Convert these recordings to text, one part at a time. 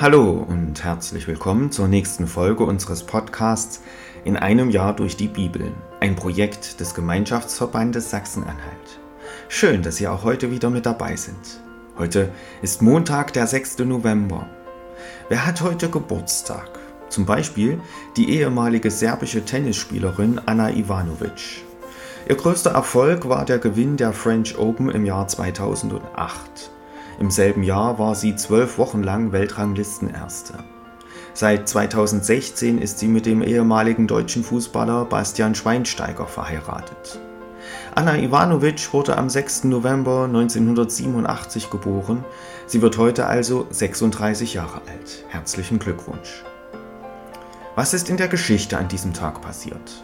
Hallo und herzlich willkommen zur nächsten Folge unseres Podcasts In einem Jahr durch die Bibel, ein Projekt des Gemeinschaftsverbandes Sachsen-Anhalt. Schön, dass Sie auch heute wieder mit dabei sind. Heute ist Montag, der 6. November. Wer hat heute Geburtstag? Zum Beispiel die ehemalige serbische Tennisspielerin Anna Ivanovic. Ihr größter Erfolg war der Gewinn der French Open im Jahr 2008. Im selben Jahr war sie zwölf Wochen lang Weltranglistenerste. Seit 2016 ist sie mit dem ehemaligen deutschen Fußballer Bastian Schweinsteiger verheiratet. Anna Ivanovic wurde am 6. November 1987 geboren. Sie wird heute also 36 Jahre alt. Herzlichen Glückwunsch. Was ist in der Geschichte an diesem Tag passiert?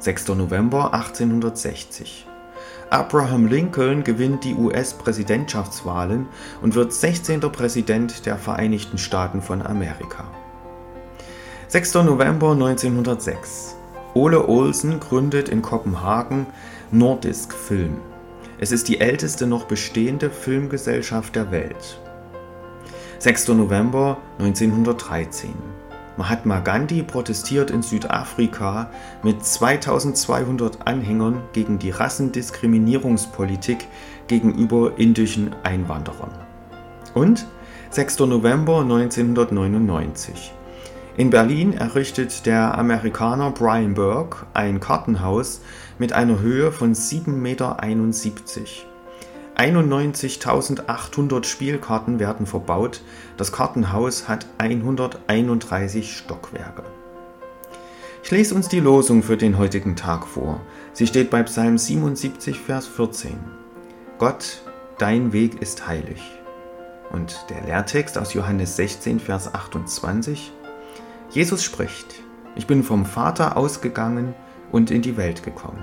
6. November 1860. Abraham Lincoln gewinnt die US-Präsidentschaftswahlen und wird 16. Präsident der Vereinigten Staaten von Amerika. 6. November 1906. Ole Olsen gründet in Kopenhagen Nordisk Film. Es ist die älteste noch bestehende Filmgesellschaft der Welt. 6. November 1913. Mahatma Gandhi protestiert in Südafrika mit 2200 Anhängern gegen die Rassendiskriminierungspolitik gegenüber indischen Einwanderern. Und 6. November 1999. In Berlin errichtet der Amerikaner Brian Burke ein Kartenhaus mit einer Höhe von 7,71 Meter. 91.800 Spielkarten werden verbaut. Das Kartenhaus hat 131 Stockwerke. Ich lese uns die Losung für den heutigen Tag vor. Sie steht bei Psalm 77, Vers 14. Gott, dein Weg ist heilig. Und der Lehrtext aus Johannes 16, Vers 28. Jesus spricht, ich bin vom Vater ausgegangen und in die Welt gekommen.